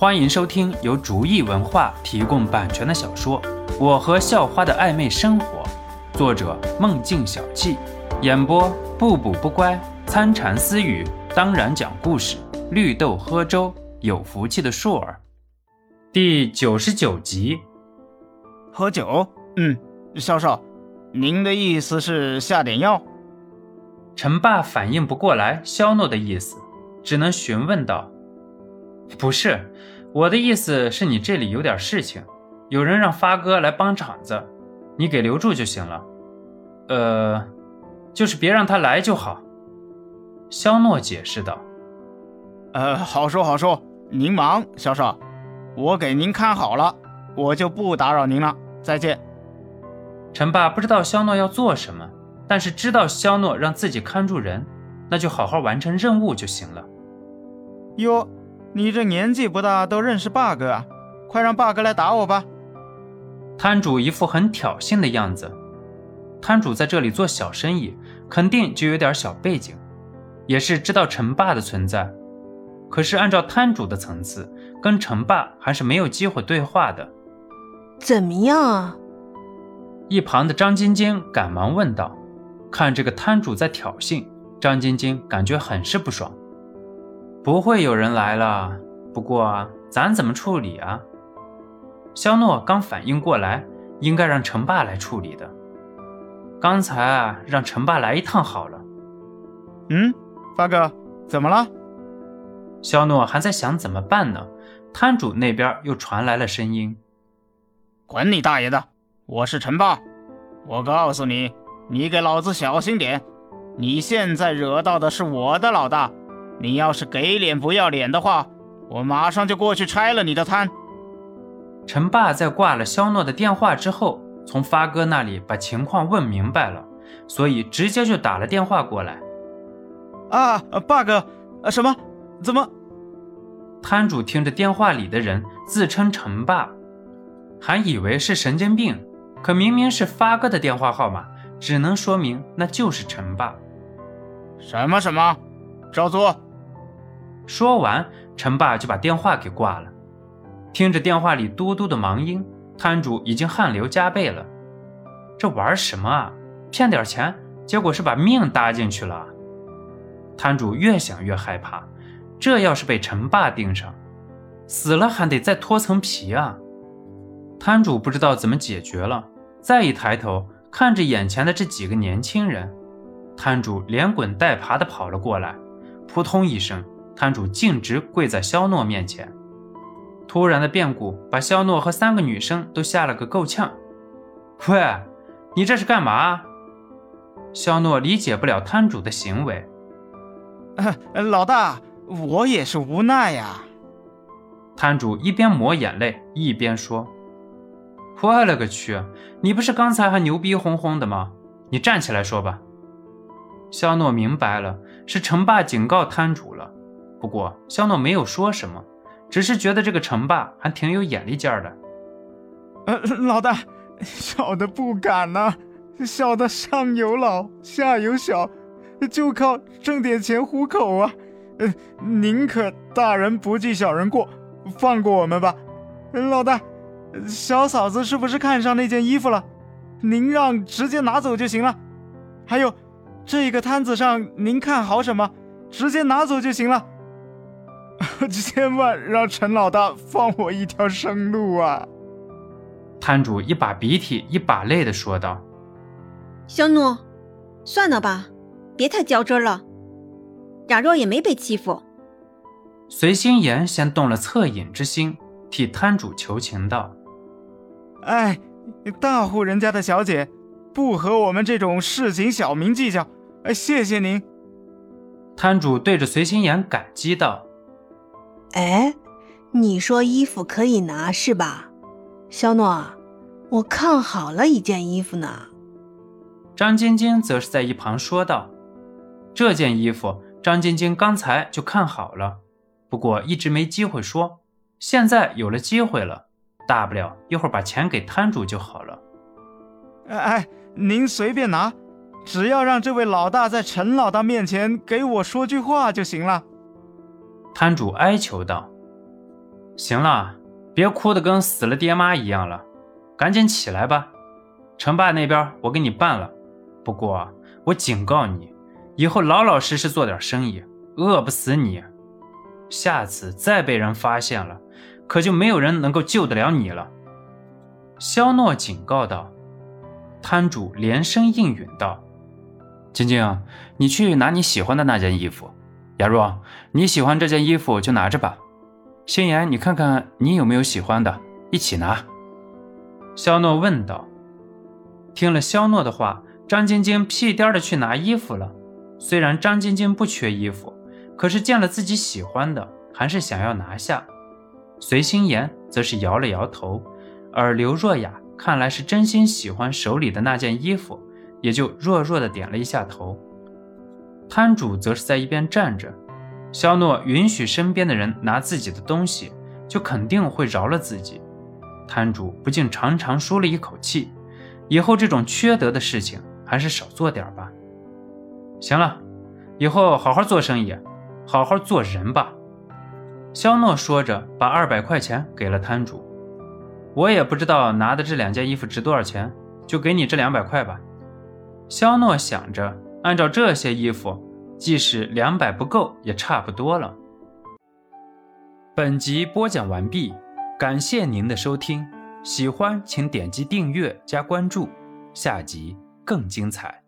欢迎收听由竹意文化提供版权的小说《我和校花的暧昧生活》，作者梦境小憩，演播不补不乖、参禅私语，当然讲故事，绿豆喝粥，有福气的硕儿，第九十九集。喝酒？嗯，少少，您的意思是下点药？陈爸反应不过来肖诺的意思，只能询问道：“不是，我的意思是你这里有点事情，有人让发哥来帮场子，你给留住就行了。呃，就是别让他来就好。”肖诺解释道。“呃，好说好说，您忙，肖少，我给您看好了，我就不打扰您了，再见。”陈爸不知道肖诺要做什么。但是知道肖诺让自己看住人，那就好好完成任务就行了。哟，你这年纪不大都认识霸哥啊？快让霸哥来打我吧！摊主一副很挑衅的样子。摊主在这里做小生意，肯定就有点小背景，也是知道陈霸的存在。可是按照摊主的层次，跟陈霸还是没有机会对话的。怎么样啊？一旁的张晶晶赶忙问道。看这个摊主在挑衅，张晶晶感觉很是不爽。不会有人来了，不过咱怎么处理啊？肖诺刚反应过来，应该让陈爸来处理的。刚才让陈爸来一趟好了。嗯，发哥，怎么了？肖诺还在想怎么办呢，摊主那边又传来了声音：“管你大爷的，我是陈爸，我告诉你。”你给老子小心点！你现在惹到的是我的老大，你要是给脸不要脸的话，我马上就过去拆了你的摊。陈爸在挂了肖诺的电话之后，从发哥那里把情况问明白了，所以直接就打了电话过来。啊，爸哥，什么？怎么？摊主听着电话里的人自称陈爸，还以为是神经病，可明明是发哥的电话号码。只能说明那就是陈爸。什么什么？照做。说完，陈爸就把电话给挂了。听着电话里嘟嘟的忙音，摊主已经汗流浃背了。这玩什么啊？骗点钱，结果是把命搭进去了。摊主越想越害怕，这要是被陈爸盯上，死了还得再脱层皮啊！摊主不知道怎么解决了，再一抬头。看着眼前的这几个年轻人，摊主连滚带爬地跑了过来，扑通一声，摊主径直跪在肖诺面前。突然的变故把肖诺和三个女生都吓了个够呛。喂，你这是干嘛？肖诺理解不了摊主的行为。老大，我也是无奈呀。摊主一边抹眼泪一边说。我勒个去！你不是刚才还牛逼哄哄的吗？你站起来说吧。肖诺明白了，是陈爸警告摊主了。不过肖诺没有说什么，只是觉得这个陈爸还挺有眼力劲儿的。呃，老大，小的不敢呐，小的上有老下有小，就靠挣点钱糊口啊。呃，宁可大人不计小人过，放过我们吧，老大。小嫂子是不是看上那件衣服了？您让直接拿走就行了。还有，这个摊子上您看好什么，直接拿走就行了。千万让陈老大放我一条生路啊！摊主一把鼻涕一把泪的说道：“小诺，算了吧，别太较真了。雅若也没被欺负。”随心言先动了恻隐之心，替摊主求情道。哎，大户人家的小姐，不和我们这种市井小民计较。哎，谢谢您。摊主对着随心言感激道：“哎，你说衣服可以拿是吧？肖诺，我看好了一件衣服呢。”张晶晶则是在一旁说道：“这件衣服，张晶晶刚才就看好了，不过一直没机会说，现在有了机会了。”大不了一会儿把钱给摊主就好了。哎，您随便拿，只要让这位老大在陈老大面前给我说句话就行了。摊主哀求道：“行了，别哭得跟死了爹妈一样了，赶紧起来吧。陈爸那边我给你办了，不过我警告你，以后老老实实做点生意，饿不死你。下次再被人发现了，可就没有人能够救得了你了。”肖诺警告道。摊主连声应允道：“晶晶，你去拿你喜欢的那件衣服。雅若，你喜欢这件衣服就拿着吧。心妍，你看看你有没有喜欢的，一起拿。”肖诺问道。听了肖诺的话，张晶晶屁颠的去拿衣服了。虽然张晶晶不缺衣服，可是见了自己喜欢的，还是想要拿下。随心妍则是摇了摇头，而刘若雅看来是真心喜欢手里的那件衣服，也就弱弱的点了一下头。摊主则是在一边站着。肖诺允许身边的人拿自己的东西，就肯定会饶了自己。摊主不禁长长舒了一口气。以后这种缺德的事情还是少做点吧。行了，以后好好做生意，好好做人吧。肖诺说着，把二百块钱给了摊主。我也不知道拿的这两件衣服值多少钱，就给你这两百块吧。肖诺想着，按照这些衣服，即使两百不够，也差不多了。本集播讲完毕，感谢您的收听。喜欢请点击订阅加关注，下集更精彩。